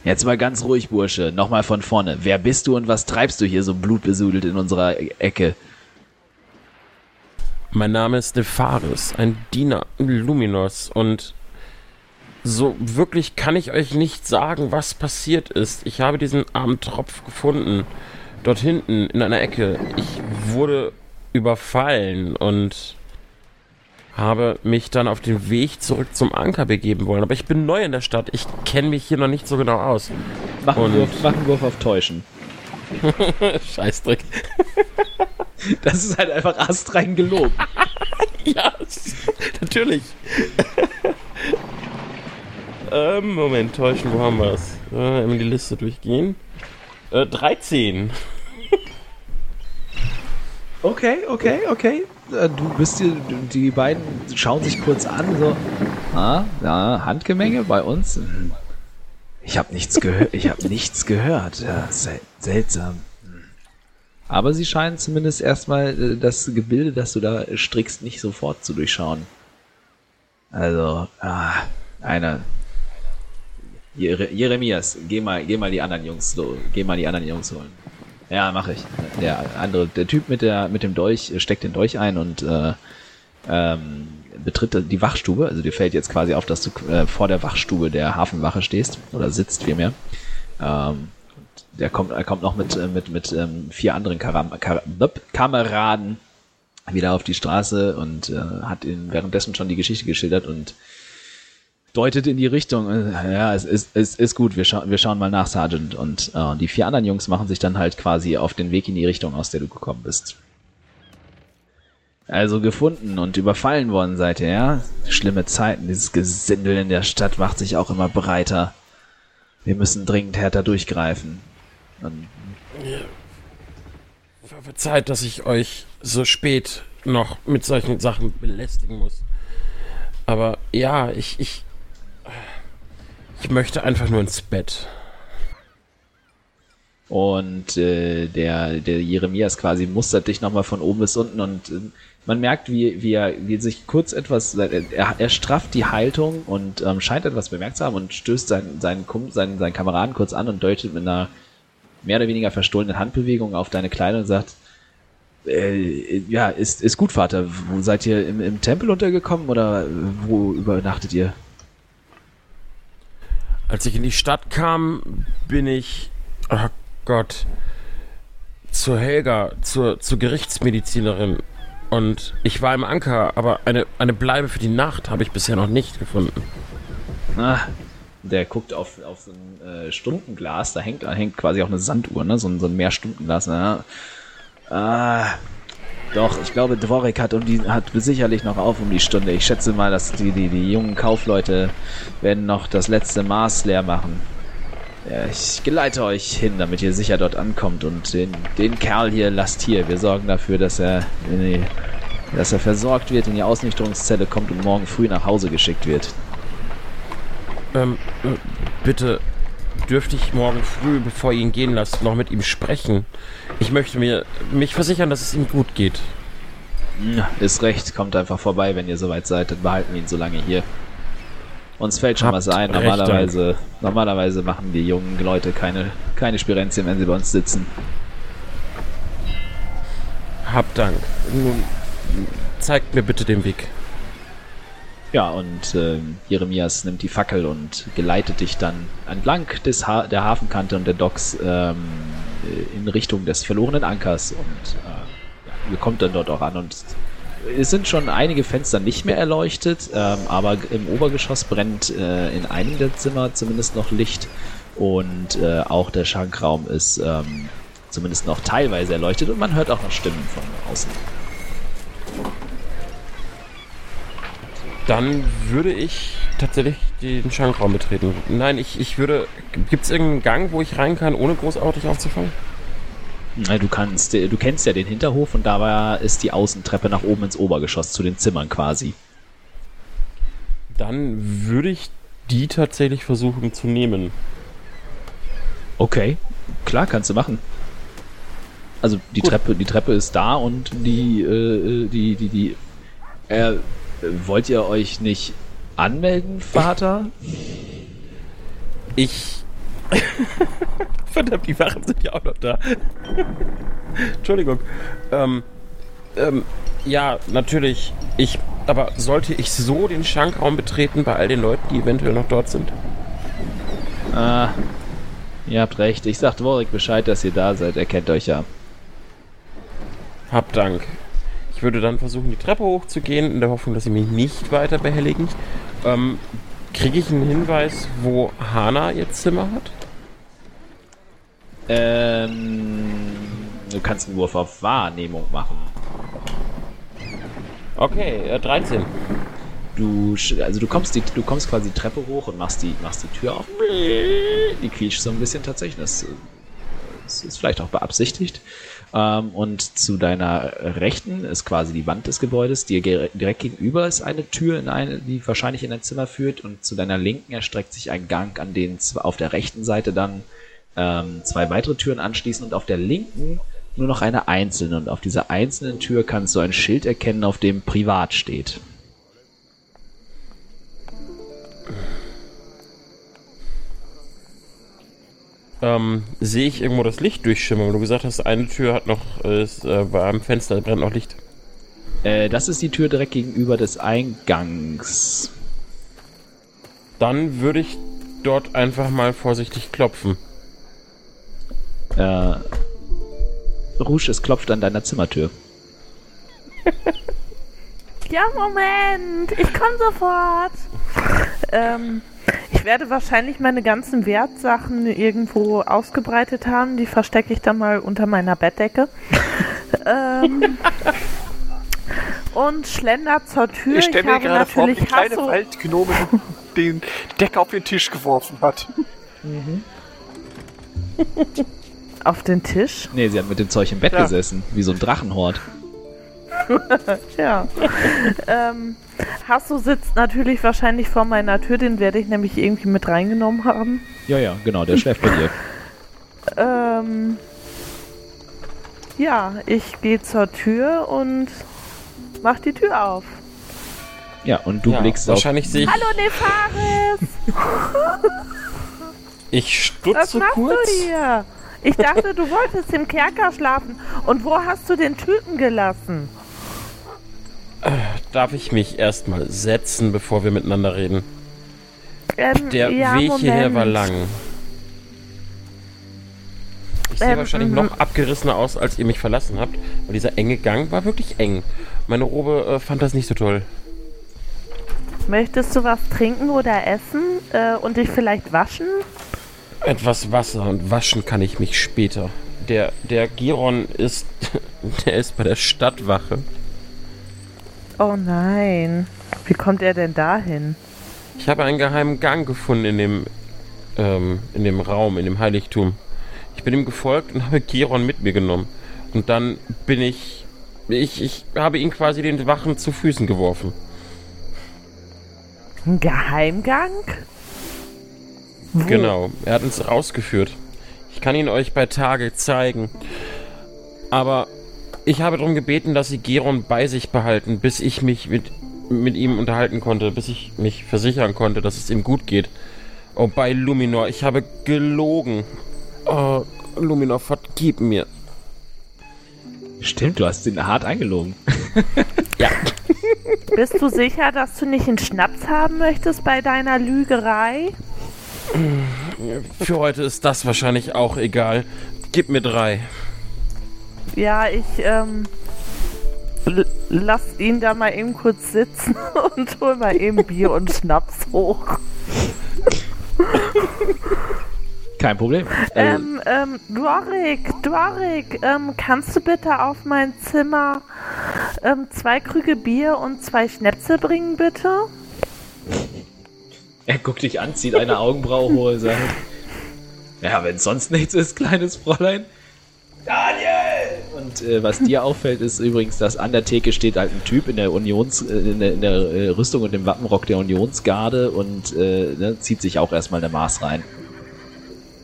Jetzt mal ganz ruhig, Bursche. Nochmal von vorne. Wer bist du und was treibst du hier so blutbesudelt in unserer Ecke? Mein Name ist Nefaris, ein Diener Luminos und so wirklich kann ich euch nicht sagen, was passiert ist. Ich habe diesen armen Tropf gefunden. Dort hinten in einer Ecke. Ich wurde überfallen und habe mich dann auf den Weg zurück zum Anker begeben wollen. Aber ich bin neu in der Stadt. Ich kenne mich hier noch nicht so genau aus. Mach einen, Und- Wurf, mach einen Wurf auf Täuschen. Scheißdreck. Das ist halt einfach astrein gelogen. Ja, natürlich. ähm, Moment, täuschen, wo haben wir es? Äh, immer die Liste durchgehen. Äh, 13. Okay, okay, okay. Äh, Du bist die, die beiden schauen sich kurz an, so. Ah, ja, Handgemenge bei uns. Ich habe nichts gehört. Ich habe nichts gehört. Ja, sel seltsam. Aber sie scheinen zumindest erstmal äh, das Gebilde, das du da strickst, nicht sofort zu durchschauen. Also, ah, einer. Jere Jeremias, geh mal, geh mal die anderen Jungs, geh mal die anderen Jungs holen. Ja, mache ich. Der andere, der Typ mit der mit dem Dolch äh, steckt den Dolch ein und äh, ähm, betritt die Wachstube. Also dir fällt jetzt quasi auf, dass du äh, vor der Wachstube der Hafenwache stehst oder sitzt vielmehr. Ähm, der kommt, er kommt noch mit äh, mit mit ähm, vier anderen Karam Kar Kameraden wieder auf die Straße und äh, hat ihnen währenddessen schon die Geschichte geschildert und deutet in die Richtung, äh, ja, es ist, es ist gut, wir, scha wir schauen mal nach, Sergeant. Und äh, die vier anderen Jungs machen sich dann halt quasi auf den Weg in die Richtung, aus der du gekommen bist. Also gefunden und überfallen worden seid ihr, ja? Schlimme Zeiten, dieses Gesindel in der Stadt macht sich auch immer breiter. Wir müssen dringend härter durchgreifen. Und verzeiht, dass ich euch so spät noch mit solchen Sachen belästigen muss. Aber ja, ich, ich, ich möchte einfach nur ins Bett. Und äh, der, der Jeremias quasi mustert dich nochmal von oben bis unten und äh, man merkt, wie, wie, er, wie sich kurz etwas, er, er strafft die Haltung und ähm, scheint etwas bemerkt zu haben und stößt seinen, seinen, seinen, seinen Kameraden kurz an und deutet mit einer mehr oder weniger verstohlenen Handbewegung auf deine Kleidung und sagt, äh, ja, ist, ist gut, Vater. Wo seid ihr im, im Tempel untergekommen oder wo übernachtet ihr? Als ich in die Stadt kam, bin ich, oh Gott, zur Helga, zur, zur Gerichtsmedizinerin. Und ich war im Anker, aber eine, eine Bleibe für die Nacht habe ich bisher noch nicht gefunden. Ah, der guckt auf, auf so ein äh, Stundenglas, da hängt, da hängt quasi auch eine Sanduhr, ne? so, ein, so ein Mehrstundenglas. Ne? Ah, doch, ich glaube, Dvorik hat, um die, hat sicherlich noch auf um die Stunde. Ich schätze mal, dass die, die, die jungen Kaufleute werden noch das letzte Maß leer machen. Ja, ich geleite euch hin, damit ihr sicher dort ankommt. Und den, den Kerl hier lasst hier. Wir sorgen dafür, dass er, die, dass er versorgt wird, in die Ausnüchterungszelle kommt und morgen früh nach Hause geschickt wird. Ähm, äh, bitte dürfte ich morgen früh, bevor ihr ihn gehen lasst, noch mit ihm sprechen. Ich möchte mir mich versichern, dass es ihm gut geht. Ja, ist recht, kommt einfach vorbei, wenn ihr soweit seid, dann behalten wir ihn so lange hier. Uns fällt schon Habt was ein. Normalerweise, normalerweise machen die jungen Leute keine, keine Spirenzien, wenn sie bei uns sitzen. Hab Dank. Nun, zeigt mir bitte den Weg. Ja, und äh, Jeremias nimmt die Fackel und geleitet dich dann entlang des ha der Hafenkante und der Docks ähm, in Richtung des verlorenen Ankers und äh, ihr kommt dann dort auch an und es sind schon einige Fenster nicht mehr erleuchtet, ähm, aber im Obergeschoss brennt äh, in einem der Zimmer zumindest noch Licht und äh, auch der Schankraum ist ähm, zumindest noch teilweise erleuchtet und man hört auch noch Stimmen von außen. Dann würde ich tatsächlich den Schankraum betreten. Nein, ich, ich würde. Gibt es irgendeinen Gang, wo ich rein kann, ohne großartig aufzufallen? Du kannst, du kennst ja den Hinterhof und da ist die Außentreppe nach oben ins Obergeschoss zu den Zimmern quasi. Dann würde ich die tatsächlich versuchen zu nehmen. Okay, klar, kannst du machen. Also die Gut. Treppe, die Treppe ist da und die, äh, die, die, die. Äh, wollt ihr euch nicht anmelden, Vater? Ich. Verdammt, die Wachen sind ja auch noch da. Entschuldigung. Ähm, ähm, ja, natürlich. Ich. Aber sollte ich so den Schankraum betreten bei all den Leuten, die eventuell noch dort sind? Ah, ihr habt recht. Ich sagte Warwick Bescheid, dass ihr da seid. Er kennt euch ja. Hab Dank. Ich würde dann versuchen, die Treppe hochzugehen, in der Hoffnung, dass sie mich nicht weiter behelligen. Ähm, Kriege ich einen Hinweis, wo Hana ihr Zimmer hat? Ähm, du kannst einen Wurf auf Wahrnehmung machen. Okay, äh, 13. Du, also du kommst, die, du kommst quasi die Treppe hoch und machst die, machst die Tür auf. Die quietscht so ein bisschen tatsächlich. Das, das ist vielleicht auch beabsichtigt. Ähm, und zu deiner Rechten ist quasi die Wand des Gebäudes. Dir direkt gegenüber ist eine Tür, in eine, die wahrscheinlich in ein Zimmer führt. Und zu deiner Linken erstreckt sich ein Gang, an den auf der rechten Seite dann ähm, zwei weitere Türen anschließen und auf der linken nur noch eine einzelne. Und auf dieser einzelnen Tür kannst du ein Schild erkennen, auf dem Privat steht. Ähm, sehe ich irgendwo das Licht durchschimmern? Du gesagt hast, eine Tür hat noch, ist, äh, bei einem Fenster brennt noch Licht. Äh, das ist die Tür direkt gegenüber des Eingangs. Dann würde ich dort einfach mal vorsichtig klopfen. Äh, Rouge, es klopft an deiner Zimmertür. ja, Moment, ich komme sofort. ähm, ich werde wahrscheinlich meine ganzen Wertsachen irgendwo ausgebreitet haben. Die verstecke ich dann mal unter meiner Bettdecke. ähm, und schlender zur Tür. Ich stelle mir gerade vor, wie die kleine Waldgnome den Decke auf den Tisch geworfen hat. Mhm. Auf den Tisch? Nee, sie hat mit dem Zeug im Bett Ja. gesessen, wie so ein Drachenhort. Ja. ähm, Hasso sitzt natürlich wahrscheinlich vor meiner Tür, den werde ich nämlich irgendwie mit reingenommen haben. Ja, ja, genau, der schläft bei dir. Ähm, ja, ich gehe zur Tür und mach die Tür auf. Ja, und du ja, blickst auf. wahrscheinlich sehe ich, Hallo Nefaris, ich was stutze machst kurz. du hier? Ich dachte, du wolltest im Kerker schlafen. Und wo hast du den Typen gelassen? Darf ich mich erstmal setzen, bevor wir miteinander reden? Ähm, Der ja, Weg hierher war Moment. lang. Ich sehe Ähm, wahrscheinlich mhm. noch abgerissener aus, als ihr mich verlassen habt, weil dieser enge Gang war wirklich eng. Meine Robe äh, fand das nicht so toll. Möchtest du was trinken oder essen äh, und dich vielleicht waschen? Etwas Wasser und waschen kann ich mich später. Der, der Giron ist, der ist bei der Stadtwache. Oh nein. Wie kommt er denn dahin? Ich habe einen geheimen Gang gefunden in dem, ähm, in dem Raum, in dem Heiligtum. Ich bin ihm gefolgt und habe Giron mit mir genommen. Und dann bin ich, ich, ich habe ihn quasi den Wachen zu Füßen geworfen. Ein Geheimgang? Wo? Genau, er hat uns rausgeführt. Ich kann ihn euch bei Tage zeigen. Aber ich habe darum gebeten, dass sie Geron bei sich behalten, bis ich mich mit, mit ihm unterhalten konnte, bis ich mich versichern konnte, dass es ihm gut geht. Oh, bei Luminor, ich habe gelogen. Oh, Luminor, vergib mir. Stimmt, du hast den hart eingelogen. Ja, Bist du sicher, dass du nicht einen Schnaps haben möchtest bei deiner Lügerei? für heute ist das wahrscheinlich auch egal. Gib mir drei. Ja, ich ähm, l- lass ihn da mal eben kurz sitzen und hol mal eben Bier und Schnaps hoch. Kein Problem. Äh, Ähm, ähm, Dworik, Dworik, ähm, kannst du bitte auf mein Zimmer ähm, zwei Krüge Bier und zwei Schnäpse bringen, bitte? er guckt dich an, zieht eine Augenbraue hoch und sagt: Ja, wenn sonst nichts ist, kleines Fräulein. Daniel! Und äh, was dir auffällt, ist übrigens, dass an der Theke steht halt ein Typ in der Unions, äh, in der, in der äh, Rüstung und dem Wappenrock der Unionsgarde und äh, ne, zieht sich auch erstmal eine Maß rein.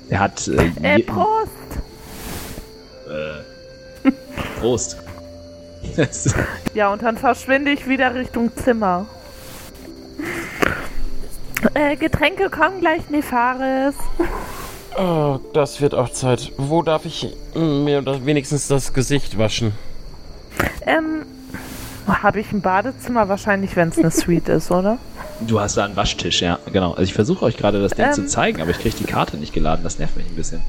Er hat äh, Äh, je- Prost! Prost. Ja, und dann verschwinde ich wieder Richtung Zimmer. Äh, Getränke kommen gleich, Nefaris. Oh, das wird auch Zeit. Wo darf ich mir wenigstens das Gesicht waschen? Ähm, habe ich ein Badezimmer wahrscheinlich, wenn es eine Suite ist, oder? Du hast da einen Waschtisch, ja, genau. Also ich versuche euch gerade das Ding Ähm. zu zeigen, aber ich kriege die Karte nicht geladen. Das nervt mich ein bisschen.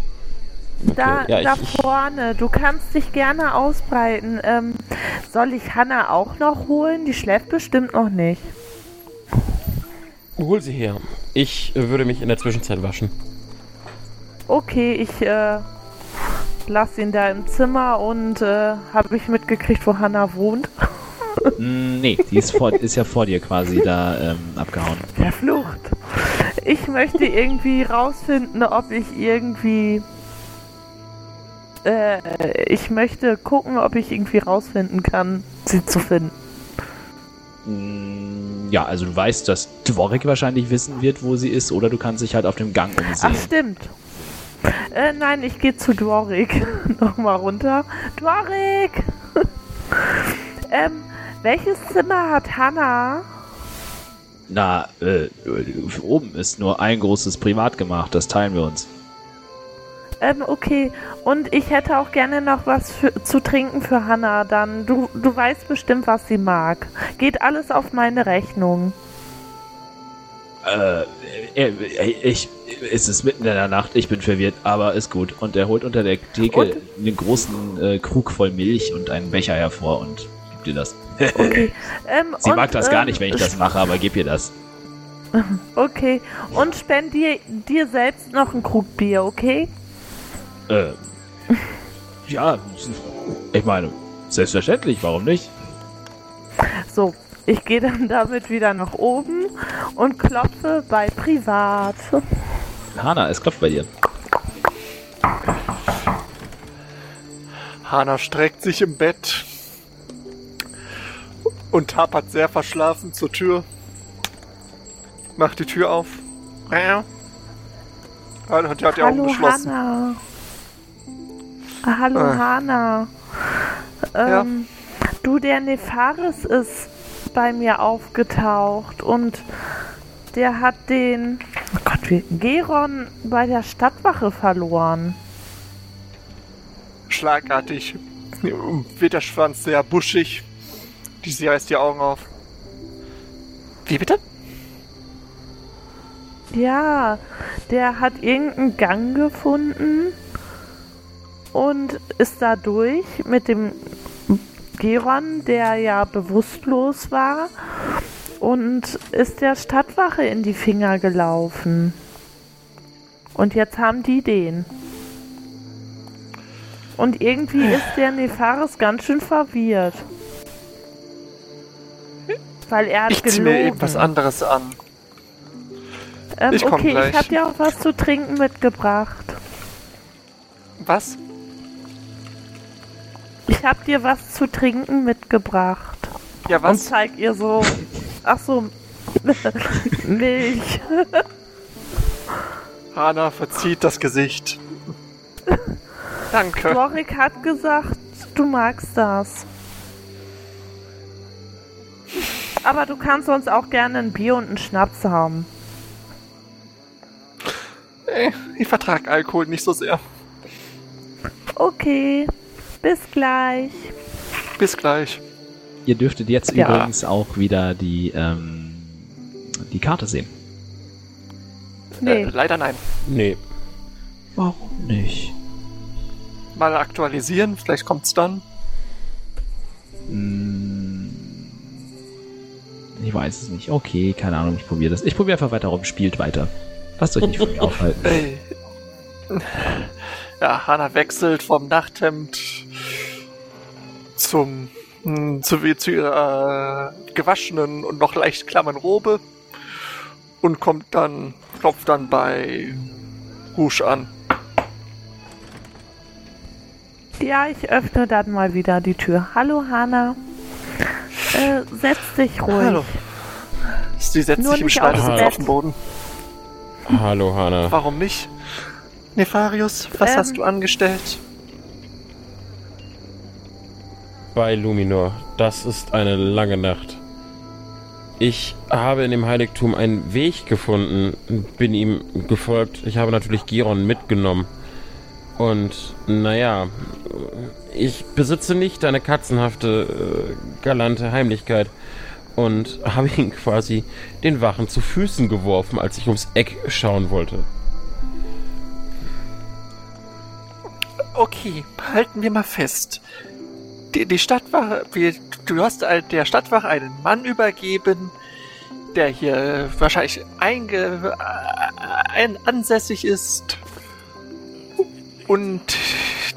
Da, Ja, da ich- vorne. Du kannst dich gerne ausbreiten. Ähm, soll ich Hanna auch noch holen? Die schläft bestimmt noch nicht. Hol sie her. Ich würde mich in der Zwischenzeit waschen. Okay, ich äh, lass ihn da im Zimmer und äh, habe ich mitgekriegt, wo Hanna wohnt. Nee, die ist, vor, ist ja vor dir quasi da ähm, abgehauen. Verflucht. Ich möchte irgendwie rausfinden, ob ich irgendwie. Äh, ich möchte gucken, ob ich irgendwie rausfinden kann, sie zu finden. Mm, ja, also du weißt, dass Dvorik wahrscheinlich wissen wird, wo sie ist, oder du kannst dich halt auf dem Gang umsehen. Ach, stimmt. Äh, nein, ich gehe zu Dworik. Nochmal runter. Dworik! ähm, welches Zimmer hat Hannah? Na, äh, oben ist nur ein großes Privatgemach, das teilen wir uns. Ähm, okay. Und ich hätte auch gerne noch was für, zu trinken für Hannah. Dann, du, du weißt bestimmt, was sie mag. Geht alles auf meine Rechnung. Äh, äh, ich, es ist mitten in der Nacht, ich bin verwirrt, aber ist gut. Und er holt unter der Theke Und? einen großen äh, Krug voll Milch und einen Becher hervor und gibt dir das. Okay. Ähm, Sie und, mag das gar ähm, nicht, wenn ich das mache, aber gib ihr das. Okay. Und spendier dir selbst noch einen Krug Bier, okay? Äh, ja, ich meine, selbstverständlich, warum nicht? So, ich gehe dann damit wieder nach oben und klopfe bei Privat. Hanna, es klopft bei dir. Hana streckt sich im Bett und tapert sehr verschlafen zur Tür. Macht die Tür auf. Ja. Hat, hat die Augen Hallo geschlossen. Hanna. Ah, Hallo Ah. Hanna. Ähm, Du, der Nefaris ist bei mir aufgetaucht und der hat den oh Gott, wie, Geron bei der Stadtwache verloren. Schlagartig wird der Schwanz sehr buschig. Die sie reißt die Augen auf. Wie bitte? Ja, der hat irgendeinen Gang gefunden und ist da durch mit dem Geron, der ja bewusstlos war, und ist der Stadtwache in die Finger gelaufen. Und jetzt haben die den. Und irgendwie ist der Nefaris ganz schön verwirrt. Weil er hat Ich gelogen. mir irgendwas anderes an. Ähm, Ich okay, gleich. ich habe dir auch was zu trinken mitgebracht. Was? Ich habe dir was zu trinken mitgebracht. Ja, Und was? zeig ihr so. Ach so. Milch. Hana verzieht das Gesicht. Danke. Lorik hat gesagt, du magst das. Aber du kannst uns auch gerne ein Bier und einen Schnaps haben. Äh, Ich vertrag Alkohol nicht so sehr. Okay. Bis gleich. Bis gleich. Ihr dürftet jetzt Ja. übrigens auch wieder die, ähm, die Karte sehen. Nee. Äh, leider nein. Nee. Warum nicht? Mal aktualisieren, vielleicht kommt's dann. Hm, Ich weiß es nicht. Okay, keine Ahnung, ich probiere das. Ich probiere einfach weiter rum, spielt weiter. Lasst euch nicht von mir aufhalten. Ja, Hana wechselt vom Nachthemd zum hm, zu, wie- zu ihrer äh, gewaschenen und noch leicht klammen Robe und kommt dann, klopft dann bei Rouge an. Ja, ich öffne dann mal wieder die Tür. Hallo, Hanna. Äh, setz dich ruhig. Hallo. Sie setzt Nur sich im Schneidersitz auf den Boden. Hallo, Hanna. Warum nicht? Nefarius, was Ähm. hast du angestellt? Bei Luminor. Das ist eine lange Nacht. Ich habe in dem Heiligtum einen Weg gefunden, bin ihm gefolgt. Ich habe natürlich Giron mitgenommen. Und naja, ich besitze nicht deine katzenhafte, äh, galante Heimlichkeit. Und habe ihn quasi den Wachen zu Füßen geworfen, als ich ums Eck schauen wollte. Okay, halten wir mal fest. Die, die Stadtwache, wir, du hast der Stadtwache einen Mann übergeben, der hier wahrscheinlich einge, äh, ein, ansässig ist und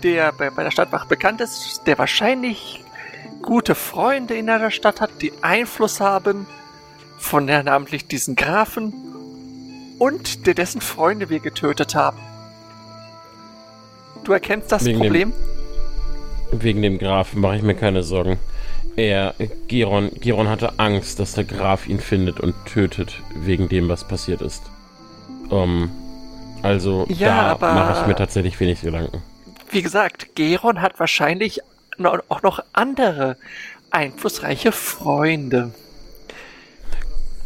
der bei, bei der Stadtwache bekannt ist, der wahrscheinlich gute Freunde in der Stadt hat, die Einfluss haben, von der namentlich diesen Grafen und der dessen Freunde wir getötet haben. Du erkennst das Wegen dem- Problem? Wegen dem Grafen mache ich mir keine Sorgen. Er, Giron, Giron hatte Angst, dass der Graf ihn findet und tötet, wegen dem, was passiert ist. Um, also, Ja, da mache ich mir tatsächlich wenig Gedanken. Wie gesagt, Geron hat wahrscheinlich auch noch andere einflussreiche Freunde.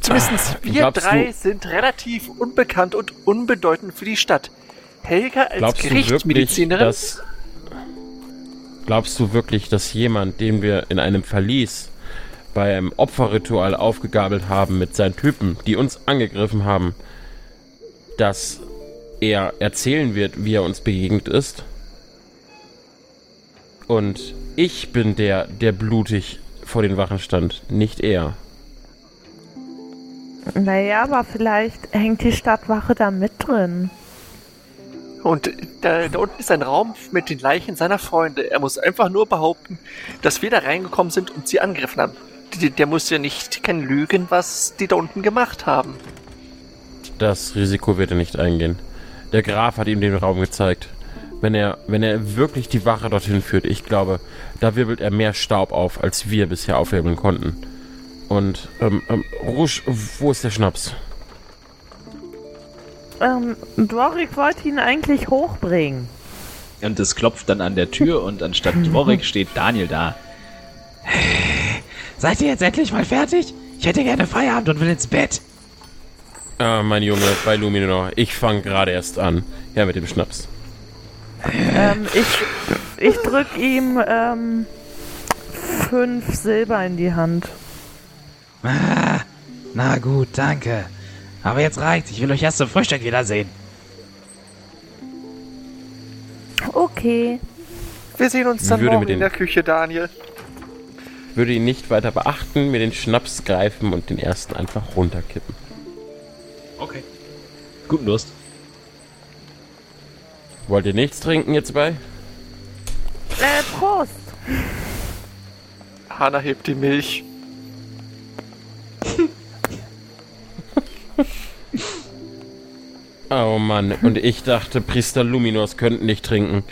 Zumindest Ah, wir glaubst drei du- sind relativ unbekannt und unbedeutend für die Stadt. Helga als Glaubst du wirklich, Gerichtsmedizinerin. dass... Glaubst du wirklich, dass jemand, den wir in einem Verlies bei einem Opferritual aufgegabelt haben mit seinen Typen, die uns angegriffen haben, dass er erzählen wird, wie er uns begegnet ist? Und ich bin der, der blutig vor den Wachen stand, nicht er. Naja, aber vielleicht hängt die Stadtwache da mit drin. Und da, da unten ist ein Raum mit den Leichen seiner Freunde. Er muss einfach nur behaupten, dass wir da reingekommen sind und sie angegriffen haben. Der, der muss ja nicht kein lügen, was die da unten gemacht haben. Das Risiko wird er nicht eingehen. Der Graf hat ihm den Raum gezeigt. wenn er, wenn er wirklich die Wache dorthin führt, ich glaube, da wirbelt er mehr Staub auf, als wir bisher aufwirbeln konnten. Und, ähm, ähm, Rouge, wo ist der Schnaps? Ähm, Dworik wollte ihn eigentlich hochbringen. Und es klopft dann an der Tür und anstatt Dworik steht Daniel da. Seid ihr jetzt endlich mal fertig? Ich hätte gerne Feierabend und will ins Bett. Ah, mein Junge, bei Luminor, ich fange gerade erst an. Ja, mit dem Schnaps. Ähm, ich, ich drück ihm ähm, fünf Silber in die Hand. Ah, na gut, danke. Aber jetzt reicht's. Ich will euch erst zum Frühstück wiedersehen. Okay. Wir sehen uns dann Würde morgen mit in der Küche, Daniel. Würde ihn nicht weiter beachten, mir den Schnaps greifen und den ersten einfach runterkippen. Okay. Guten Durst. Wollt ihr nichts trinken, ihr zwei? Äh, Prost. Hanna hebt die Milch. Oh Mann, und ich dachte, Priester Luminos könnten nicht trinken.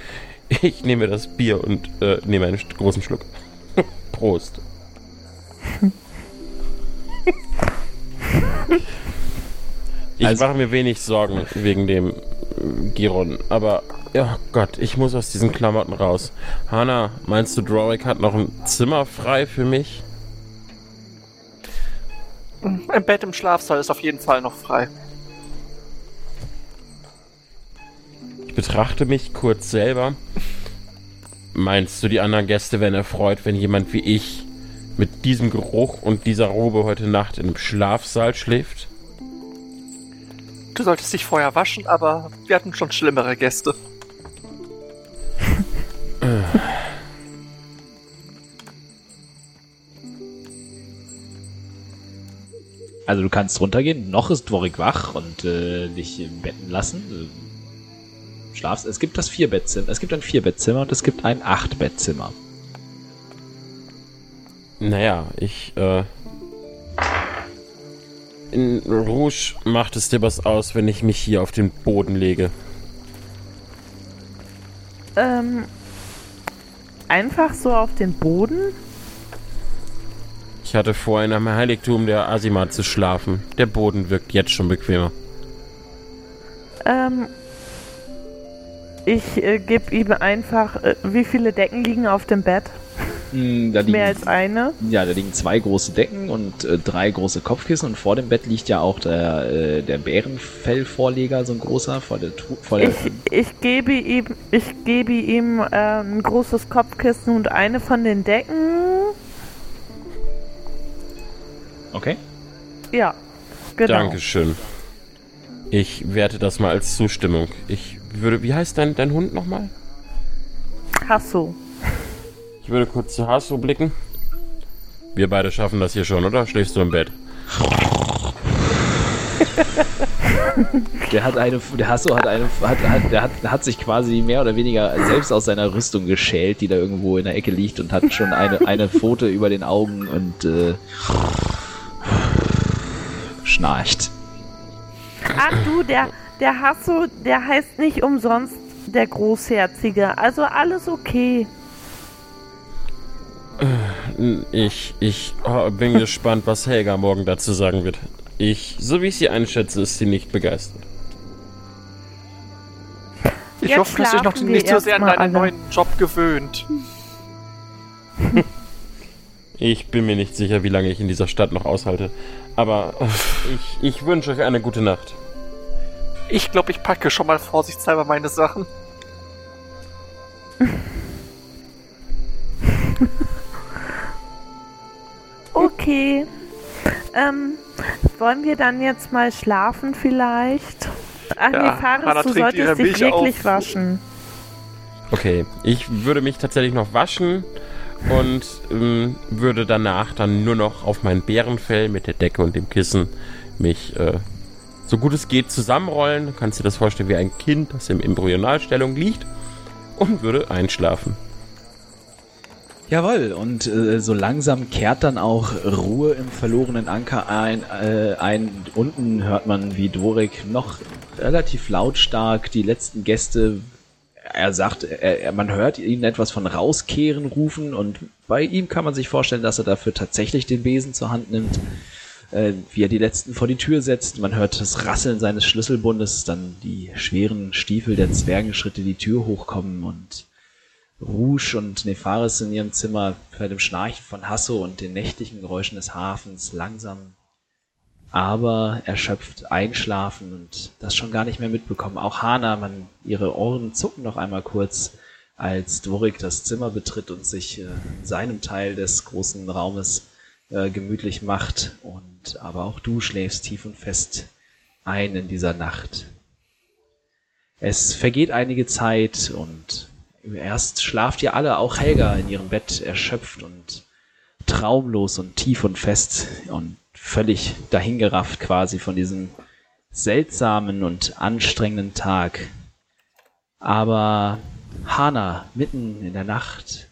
Ich nehme das Bier und äh, nehme einen großen Schluck. Prost. Ich Also- mache mir wenig Sorgen wegen dem äh, Giron, aber ja Gott, ich muss aus diesen Klamotten raus. Hanna, meinst du, Drawrick hat noch ein Zimmer frei für mich? Ein Bett im Schlafsaal ist auf jeden Fall noch frei. Betrachte mich kurz selber. Meinst du, die anderen Gäste wären erfreut, wenn jemand wie ich mit diesem Geruch und dieser Robe heute Nacht im Schlafsaal schläft? Du solltest dich vorher waschen, aber wir hatten schon schlimmere Gäste. Also du kannst runtergehen. Noch ist Dworik wach und äh, dich im Betten lassen. Schlafst. Es gibt das Vierbettzimmer. Es gibt ein Vierbettzimmer und es gibt ein Achtbettzimmer. Naja, ich, äh. In Rouge macht es dir was aus, wenn ich mich hier auf den Boden lege. Ähm, einfach so auf den Boden? Ich hatte vor, in einem Heiligtum der Asima zu schlafen. Der Boden wirkt jetzt schon bequemer. Ähm, ich äh, gebe ihm einfach, äh, wie viele Decken liegen auf dem Bett? Da liegen, Mehr als eine? ja, da liegen zwei große Decken und äh, drei große Kopfkissen und vor dem Bett liegt ja auch der, äh, der Bärenfellvorleger, so ein großer, vor der, vor der Ich, ich gebe ihm, ich gebe ihm äh, ein großes Kopfkissen und eine von den Decken. Okay. Ja, genau. Dankeschön. Ich werte das mal als Zustimmung. Ich würde. Wie heißt dein, dein Hund nochmal? Hasso. Ich würde kurz zu Hasso blicken. Wir beide schaffen das hier schon, oder? Schläfst du im Bett? Der hat eine, der Hasso hat eine, hat, hat, der hat, hat sich quasi mehr oder weniger selbst aus seiner Rüstung geschält, die da irgendwo in der Ecke liegt und hat schon eine, eine Pfote über den Augen und äh, schnarcht. Ach du, der, der Hasso, der heißt nicht umsonst der Großherzige. Also alles okay. Ich, ich oh, bin gespannt, was Helga morgen dazu sagen wird. Ich, so wie ich sie einschätze, ist sie nicht begeistert. Ich Jetzt hoffe, dass du dich noch nicht so sehr an deinen alle. neuen Job gewöhnt. Ich bin mir nicht sicher, wie lange ich in dieser Stadt noch aushalte. Aber äh, ich, ich wünsche euch eine gute Nacht. Ich glaube, ich packe schon mal vorsichtshalber meine Sachen. Okay. Ähm, wollen wir dann jetzt mal schlafen vielleicht? Ach Ja, nee, Hannah Faris, du solltest dich Milch wirklich auf. waschen. Okay, ich würde mich tatsächlich noch waschen und ähm, würde danach dann nur noch auf mein Bärenfell mit der Decke und dem Kissen mich äh, so gut es geht zusammenrollen. Du kannst dir das vorstellen wie ein Kind, das in Embryonalstellung liegt und würde einschlafen. Jawohl, und äh, so langsam kehrt dann auch Ruhe im verlorenen Anker ein. Äh, ein. Unten hört man, wie Dorik noch relativ lautstark die letzten Gäste er sagt, er, man hört ihn etwas von rauskehren rufen und bei ihm kann man sich vorstellen, dass er dafür tatsächlich den Besen zur Hand nimmt, äh, wie er die letzten vor die Tür setzt. Man hört das Rasseln seines Schlüsselbundes, dann die schweren Stiefel der Zwergenschritte die Tür hochkommen und Rouge und Nefaris in ihrem Zimmer bei dem Schnarchen von Hasso und den nächtlichen Geräuschen des Hafens langsam aber erschöpft einschlafen und das schon gar nicht mehr mitbekommen. Auch Hana, man, ihre Ohren zucken noch einmal kurz, als Dvorik das Zimmer betritt und sich äh, in seinem Teil des großen Raumes äh, gemütlich macht. Und aber auch du schläfst tief und fest ein in dieser Nacht. Es vergeht einige Zeit und erst schlaft ihr alle, auch Helga, in ihrem Bett erschöpft und traumlos und tief und fest und völlig dahingerafft quasi von diesem seltsamen und anstrengenden Tag. Aber Hana, mitten in der Nacht,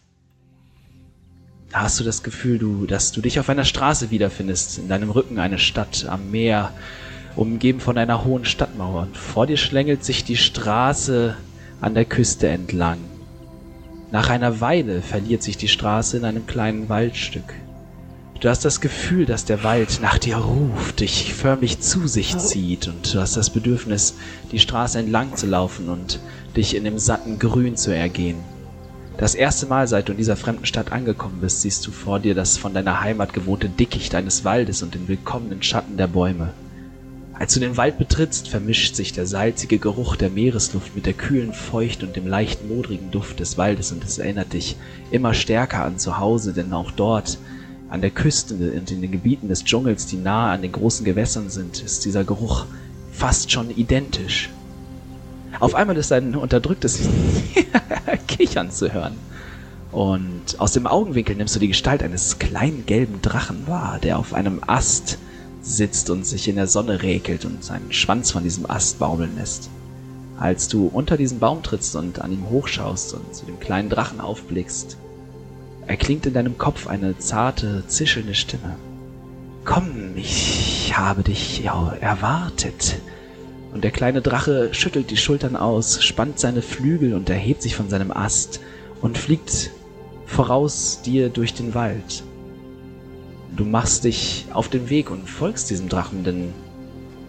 hast du das Gefühl, du, dass du dich auf einer Straße wiederfindest, in deinem Rücken eine Stadt am Meer, umgeben von einer hohen Stadtmauer. Und vor dir schlängelt sich die Straße an der Küste entlang. Nach einer Weile verliert sich die Straße in einem kleinen Waldstück. Du hast das Gefühl, dass der Wald nach dir ruft, dich förmlich zu sich zieht und du hast das Bedürfnis, die Straße entlang zu laufen und dich in dem satten Grün zu ergehen. Das erste Mal, seit du in dieser fremden Stadt angekommen bist, siehst du vor dir das von deiner Heimat gewohnte Dickicht eines Waldes und den willkommenen Schatten der Bäume. Als du den Wald betrittst, vermischt sich der salzige Geruch der Meeresluft mit der kühlen Feucht und dem leicht modrigen Duft des Waldes und es erinnert dich immer stärker an zu Hause, denn auch dort an der Küste und in den Gebieten des Dschungels, die nahe an den großen Gewässern sind, ist dieser Geruch fast schon identisch. Auf einmal ist ein unterdrücktes Kichern zu hören. Und aus dem Augenwinkel nimmst du die Gestalt eines kleinen gelben Drachen wahr, der auf einem Ast sitzt und sich in der Sonne räkelt und seinen Schwanz von diesem Ast baumeln lässt. Als du unter diesen Baum trittst und an ihm hochschaust und zu dem kleinen Drachen aufblickst, erklingt in deinem Kopf eine zarte, zischelnde Stimme. Komm, ich habe dich ja erwartet. Und der kleine Drache schüttelt die Schultern aus, spannt seine Flügel und erhebt sich von seinem Ast und fliegt voraus dir durch den Wald. Du machst dich auf den Weg und folgst diesem Drachen, denn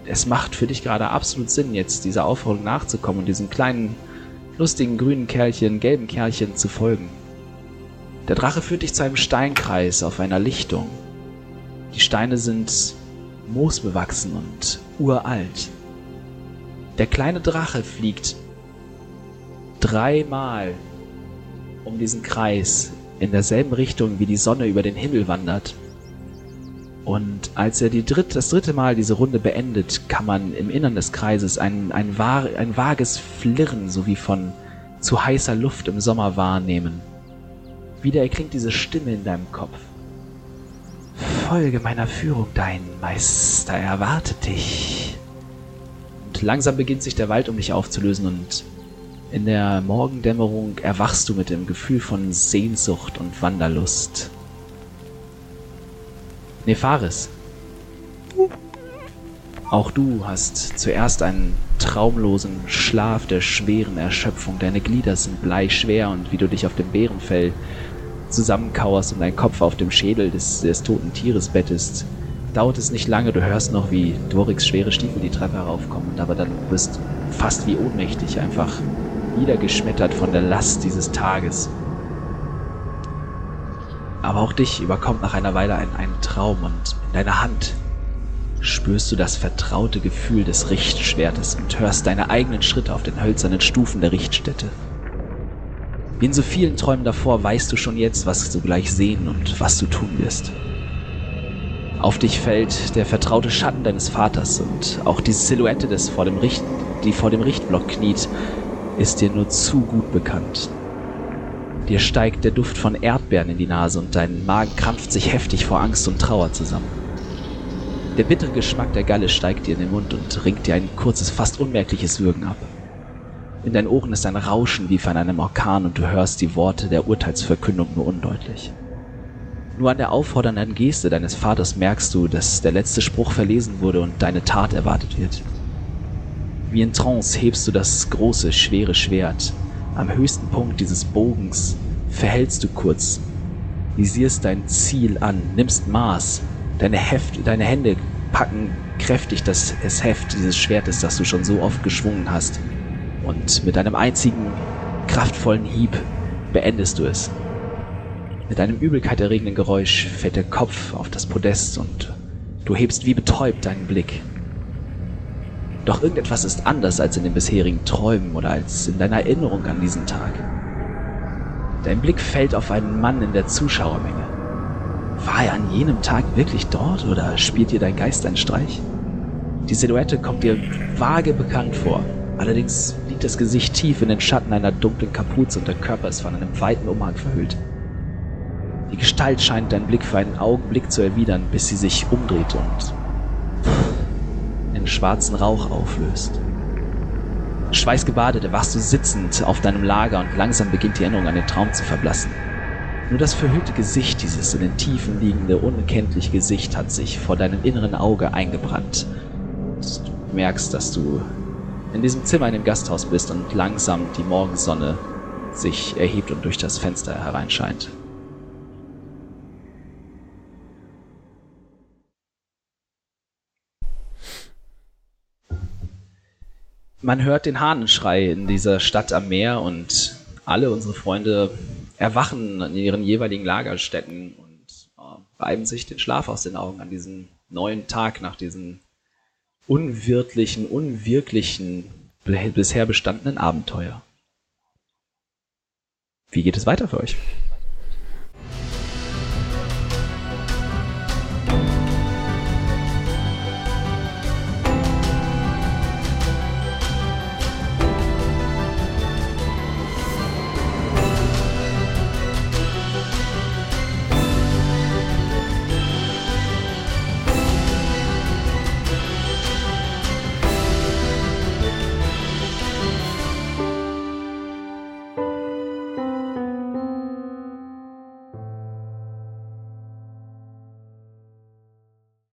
es macht für dich gerade absolut Sinn, jetzt dieser Aufforderung nachzukommen und diesem kleinen, lustigen grünen Kerlchen, gelben Kerlchen zu folgen. Der Drache führt dich zu einem Steinkreis auf einer Lichtung. Die Steine sind moosbewachsen und uralt. Der kleine Drache fliegt dreimal um diesen Kreis in derselben Richtung, wie die Sonne über den Himmel wandert. Und als er dritt, das dritte Mal diese Runde beendet, kann man im Innern des Kreises ein, ein, ein vages Flirren sowie von zu heißer Luft im Sommer wahrnehmen. Wieder erklingt diese Stimme in deinem Kopf. Folge meiner Führung, dein Meister erwartet dich. Langsam beginnt sich der Wald um dich aufzulösen und in der Morgendämmerung erwachst du mit dem Gefühl von Sehnsucht und Wanderlust. Nefaris. Auch du hast zuerst einen traumlosen Schlaf der schweren Erschöpfung. Deine Glieder sind bleischwer und wie du dich auf dem Bärenfell zusammenkauerst und dein Kopf auf dem Schädel des, des toten Tieres bettest, dauert es nicht lange, du hörst noch, wie Dvoriks schwere Stiefel die Treppe heraufkommen, aber dann bist fast wie ohnmächtig, einfach niedergeschmettert von der Last dieses Tages. Aber auch dich überkommt nach einer Weile ein, ein Traum und in deiner Hand spürst du das vertraute Gefühl des Richtschwertes und hörst deine eigenen Schritte auf den hölzernen Stufen der Richtstätte. Wie in so vielen Träumen davor weißt du schon jetzt, was du gleich sehen und was du tun wirst. Auf dich fällt der vertraute Schatten deines Vaters und auch die Silhouette, des vor dem Richt, die vor dem Richtblock kniet, ist dir nur zu gut bekannt. Dir steigt der Duft von Erdbeeren in die Nase und dein Magen krampft sich heftig vor Angst und Trauer zusammen. Der bittere Geschmack der Galle steigt dir in den Mund und ringt dir ein kurzes, fast unmerkliches Würgen ab. In deinen Ohren ist ein Rauschen wie von einem Orkan und du hörst die Worte der Urteilsverkündung nur undeutlich. Nur an der auffordernden Geste deines Vaters merkst du, dass der letzte Spruch verlesen wurde und deine Tat erwartet wird. Wie in Trance hebst du das große, schwere Schwert, Am höchsten Punkt dieses Bogens verhältst du kurz, visierst dein Ziel an, nimmst Maß, deine, Heft, deine Hände packen kräftig das, das Heft dieses Schwertes, das du schon so oft geschwungen hast. Und mit einem einzigen kraftvollen Hieb beendest du es. Mit einem übelkeiterregenden Geräusch fällt der Kopf auf das Podest und du hebst wie betäubt deinen Blick. Doch irgendetwas ist anders als in den bisherigen Träumen oder als in deiner Erinnerung an diesen Tag. Dein Blick fällt auf einen Mann in der Zuschauermenge. War er an jenem Tag wirklich dort oder spielt dir dein Geist einen Streich? Die Silhouette kommt dir vage bekannt vor. Allerdings liegt das Gesicht tief in den Schatten einer dunklen Kapuze und der Körper ist von einem weiten Umhang verhüllt. Die Gestalt scheint deinen Blick für einen Augenblick zu erwidern, bis sie sich umdreht und in schwarzen Rauch auflöst. Schweißgebadet erwachst du sitzend auf deinem Lager und langsam beginnt die Erinnerung an den Traum zu verblassen. Nur das verhüllte Gesicht, dieses in den Tiefen liegende, unkenntliche Gesicht hat sich vor deinem inneren Auge eingebrannt. Und du merkst, dass du in diesem Zimmer in dem Gasthaus bist und langsam die Morgensonne sich erhebt und durch das Fenster hereinscheint. Man hört den Hahnenschrei in dieser Stadt am Meer und alle unsere Freunde erwachen in ihren jeweiligen Lagerstätten und äh, reiben sich den Schlaf aus den Augen an diesem neuen Tag nach diesem unwirtlichen, unwirklichen, bisher bestandenen Abenteuer. Wie geht es weiter für euch?